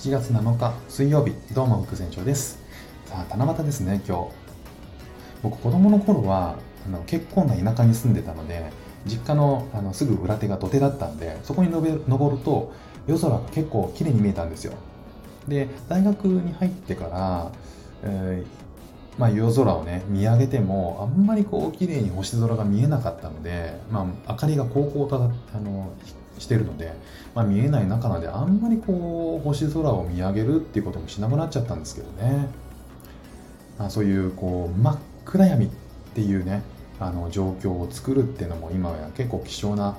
7月7日水曜日どうも副船長です。さあ七夕ですね今日。僕子供の頃はあの結構な田舎に住んでたので実家のあのすぐ裏手が土手だったんでそこに登ると夜空が結構綺麗に見えたんですよ。で大学に入ってから、えー、まあ、夜空をね見上げてもあんまりこう綺麗に星空が見えなかったので、まあ、明かりが高校とあのしてるので、まあ、見えない中なのであんまりこう星空を見上げるっていうこともしなくなっちゃったんですけどね、まあ、そういうこう真っ暗闇っていうねあの状況を作るっていうのも今や結構希少な、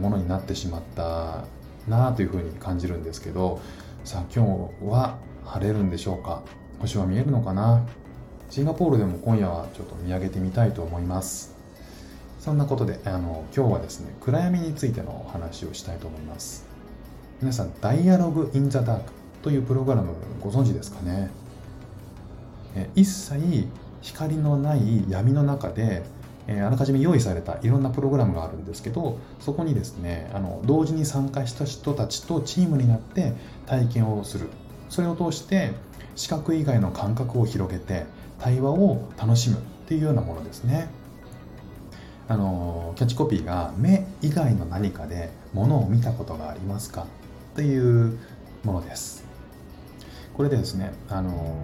ものになってしまったなあというふうに感じるんですけどさあ今日は晴れるんでしょうか？星は見えるのかな？シンガポールでも今夜はちょっと見上げてみたいと思います。そんなことであの今日はですね暗闇についてのお話をしたいと思います。皆さん「ダイアログ・イン・ザ・ダーク」というプログラムご存知ですかね？え一切光のない闇の中でえあらかじめ用意されたいろんなプログラムがあるんですけどそこにですねあの同時に参加した人たちとチームになって体験をする。それを通して視覚以外の感覚を広げて対話を楽しむっていうようなものですね。あのキャッチコピーが「目以外の何かで物を見たことがありますか?」というものです。これでですねあの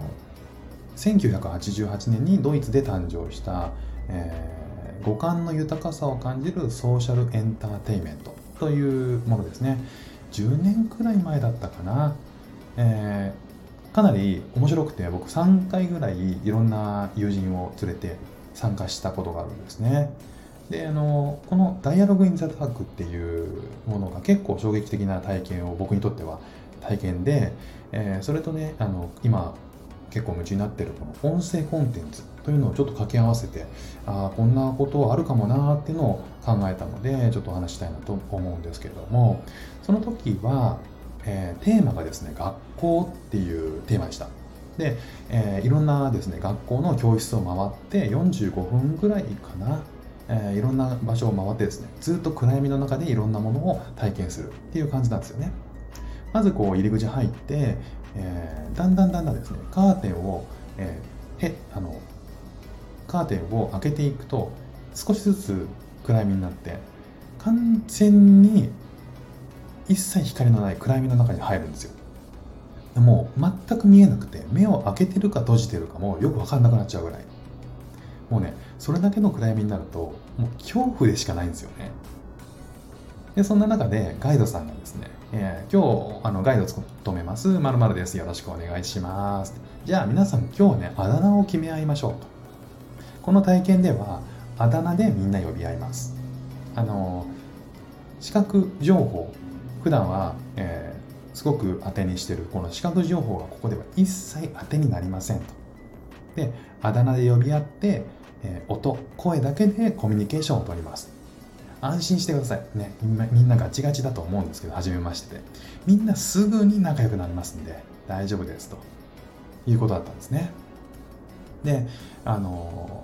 1988年にドイツで誕生した、えー五感の豊かさを感じるソーシャルエンターテインメントというものですね。10年くらい前だったかな、えー、かなり面白くて僕3回ぐらいいろんな友人を連れて参加したことがあるんですね。であのこの「ダイアログ・イン・ザ・タック」っていうものが結構衝撃的な体験を僕にとっては体験で、えー、それとねあの今結構夢中になってるこの音声コンテンツというのをちょっと掛け合わせてあこんなことあるかもなっていうのを考えたのでちょっとお話したいなと思うんですけれどもその時は、えー、テーマがですね学校っていうテーマでした。で、えー、いろんなですね学校の教室を回って45分ぐらいかなえー、いろんな場所を回ってですねずっと暗闇の中でいろんなものを体験するっていう感じなんですよね。まずこう入り口入って、えー、だんだんだんだんですねカーテンを、えー、へあのカーテンを開けていくと少しずつ暗闇になって完全に一切光のない暗闇の中に入るんですよ。もう全く見えなくて目を開けてるか閉じてるかもよく分かんなくなっちゃうぐらい。もうねそれだけの暗闇になるともう恐怖でしかないんですよね。でそんな中でガイドさんがですね、えー、今日あのガイド務めます。まるです。よろしくお願いします。じゃあ皆さん今日ねあだ名を決め合いましょうと。この体験ではあだ名でみんな呼び合います。あの視覚情報。普段は、えー、すごく当てにしてるこの視覚情報がここでは一切当てになりませんと。であだ名で呼び合って、えー、音声だけでコミュニケーションをとります安心してください。ね、みんなガチガチだと思うんですけど、初めましてで。みんなすぐに仲良くなりますんで、大丈夫ですということだったんですね。で、あの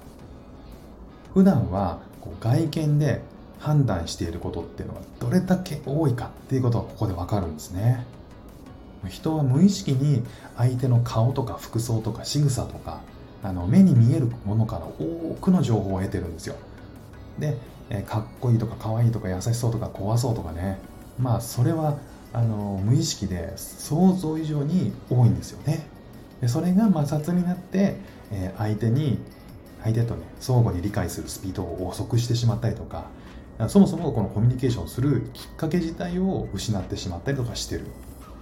普段はこう外見で判断していることっていうのがどれだけ多いかっていうことがここでわかるんですね。人は無意識に相手の顔とか服装とか仕草とかあの目に見えるものから多くの情報を得てるんですよ。で、かっこいいとかかわいいとか優しそうとか怖そうとかねまあそれはあの無意識で想像以上に多いんですよね。でそれが摩擦になって、え相手に相手とね相互に理解するスピードを遅くしてしまったりとかそもそもこのコミュニケーションするきっかけ自体を失ってしまったりとかしてる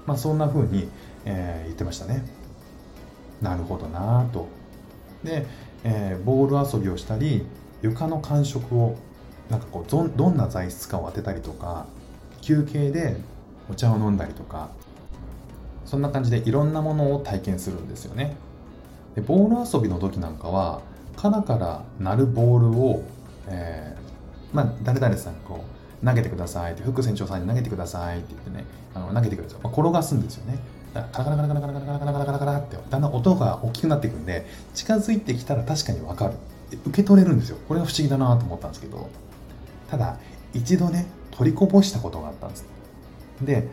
まあそんな風に、えー、言ってましたねなるほどなとで、えー、ボール遊びをしたり床の感触をなんかこうどんな材質かを当てたりとか休憩でお茶を飲んだりとかそんな感じでいろんなものを体験するんですよね。でボール遊びの時なんかはカラカラ鳴るボールを、えー、まあ、誰々さんこう投げてくださいって副船長さんに投げてくださいって言ってねあの投げてください、まあ、転がすんですよね。だからカラカラカラカラカラカラカラカラカラカラってだんだん音が大きくなっていくんで近づいてきたら確かに分かる。受け取れるんですよ。これが不思議だなと思ったんですけど。ただ一度ね取りこぼしたことがあったんです。で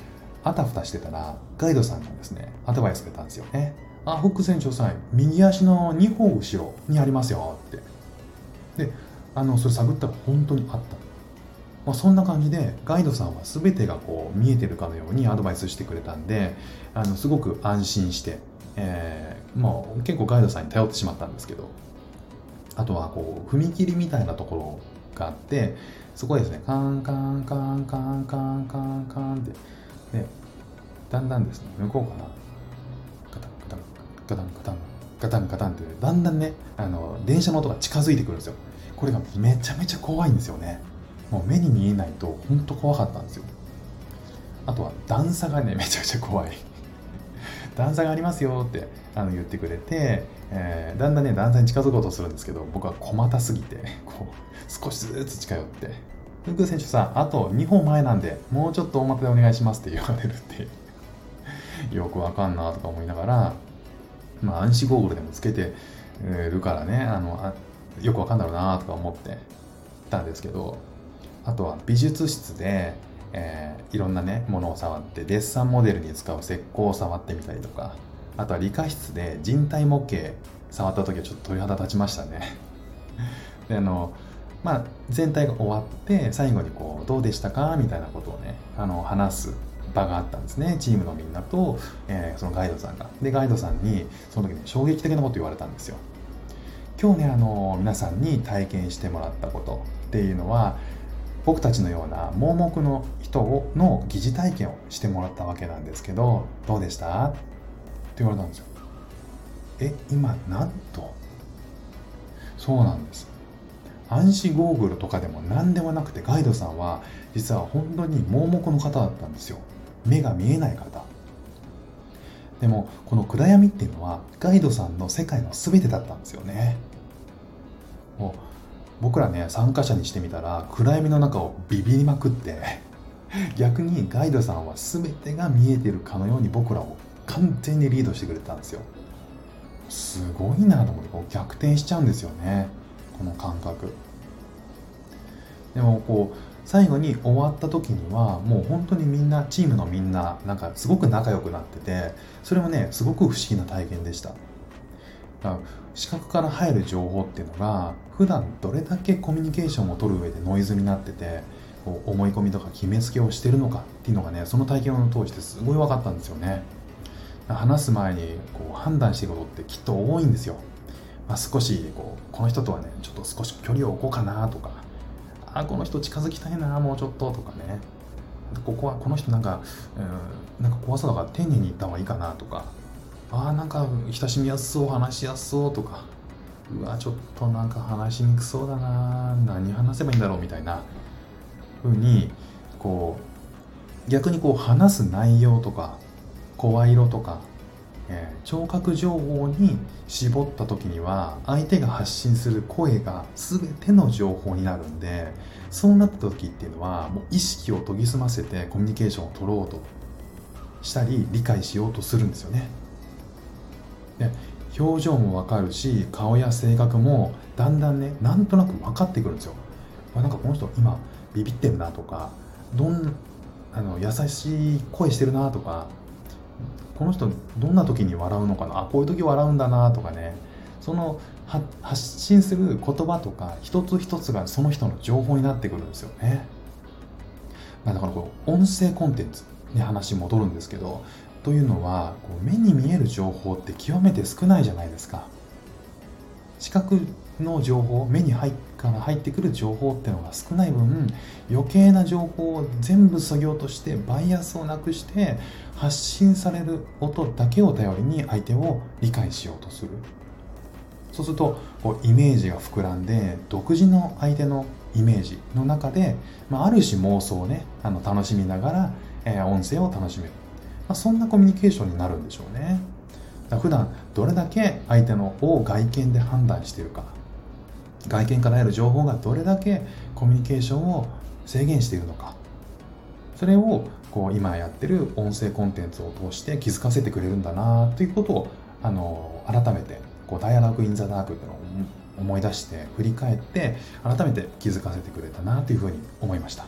あたふたしてたらガイドさんがですねアドバイスくれたんですよね。あフック船長さん右足の2歩後ろにありますよって。であのそれ探ったら本当にあったまあ、そんな感じでガイドさんは全てがこう見えてるかのようにアドバイスしてくれたんであのすごく安心して、えー、もう結構ガイドさんに頼ってしまったんですけどあとはこう踏切みたいなところがあってそこですねカンカンカンカンカンカンカンってでだんだんですね向こうかなガタンガタンガタンガタンガタンガタンってだんだんねあの電車の音が近づいてくるんですよ。これがめちゃめちゃ怖いんですよね。もう目に見えないと本当怖かったんですよ。あとは段差がねめちゃくちゃ怖い。段差がありますよってあの言ってくれて、えー、だんだんね段差に近づこうとするんですけど僕は小たすぎて こう少しずつ近寄って「福選手さんあと2本前なんでもうちょっと大股でお願いします」って言われるって よくわかんなとか思いながらまあ暗視ゴーグルでもつけてるからねあのあよくわかんだろうなとか思ってたんですけどあとは美術室で、えー、いろんなねものを触ってデッサンモデルに使う石膏を触ってみたりとかあとは理科室で人体模型触った時はちょっと鳥肌立ちましたね。であのまあ全体が終わって最後にこうどうでしたかみたいなことをねあの話す場があったんですね。チームのみんなと、えー、そのガイドさんが。でガイドさんにその時に衝撃的なこと言われたんですよ。今日ねあの皆さんに体験してもらったことっていうのは僕たちのような盲目の人をの疑似体験をしてもらったわけなんですけどどうでした？って言われたんですよ。え今なんと？そうなんです。暗視ゴーグルとかでも何でもなくてガイドさんは実は本当に盲目の方だったんですよ。目が見えない方。でもこの暗闇っていうのはガイドさんの世界の全てだったんですよね。もう僕らね参加者にしてみたら暗闇の中をビビりまくって逆にガイドさんは全てが見えてるかのように僕らを完全にリードしてくれたんですよ。すごいなと思ってこう逆転しちゃうんですよね。この感覚。でもこう最後に終わった時にはもう本当にみんなチームのみんななんかすごく仲良くなっててそれもねすごく不思議な体験でした。視覚から入る情報っていうのが普段どれだけコミュニケーションを取る上でノイズになっててこう思い込みとか決めつけをしてるのかっていうのがねその体験を通してすごい分かったんですよね。話す前にこう判断していることってきっと多いんですよ、まあ、少しこうこの人とはねちょっと少し距離を置こうかなとかあこの人近づきたいなもうちょっととかね。ここはこの人なんか、うん、なんか怖そうだから丁寧に言った方がいいかなとかああなんか親しみやすそう話しやすそうとか。うわちょっとなんか話しにくそうだな。何話せばいいんだろうみたいな。ふうにこう逆にこう話す内容とか声色とか、えー、聴覚情報に絞った時には相手が発信する声が全ての情報になるんでそうなった時っていうのはもう意識を研ぎ澄ませてコミュニケーションを取ろうとしたり理解しようとするんですよね。で表情も分かるし顔や性格もだんだんねなんとなく分かってくるんですよ。なんかこの人今ビビってるなとかどんあの優しい声してるなとかこの人どんな時に笑うのかなあこういう時笑うんだなとかねその発信する言葉とか一つ一つがその人の情報になってくるんですよ。ね、まあ、だからこう音声コンテンツに話戻るんですけどというのはこう目に見える情報って極めて少ないじゃないですか。視覚の情報目に入から入ってくる情報ってのが少ない分余計な情報を全部そぎ落としてバイアスをなくして発信される音だけを頼りに相手を理解しようとする。そうするとこうイメージが膨らんで独自の相手のイメージの中で、まあ、ある種妄想をねあの楽しみながら、えー、音声を楽しめる。まあ、そんなコミュニケーションになるんでしょうね。普段どれだけ相手のを外見で判断しているか。外見から得る情報がどれだけコミュニケーションを制限しているのか。それをこう今やってる音声コンテンツを通して気づかせてくれるんだなということをあの改めてこうダイアログ・イン・ザ・ダークっていうのを思い出して振り返って改めて気づかせてくれたなというふうに思いました。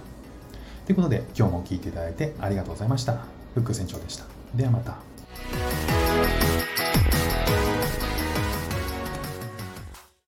ということで今日も聴いていただいてありがとうございました。フック船長でした。ではまた。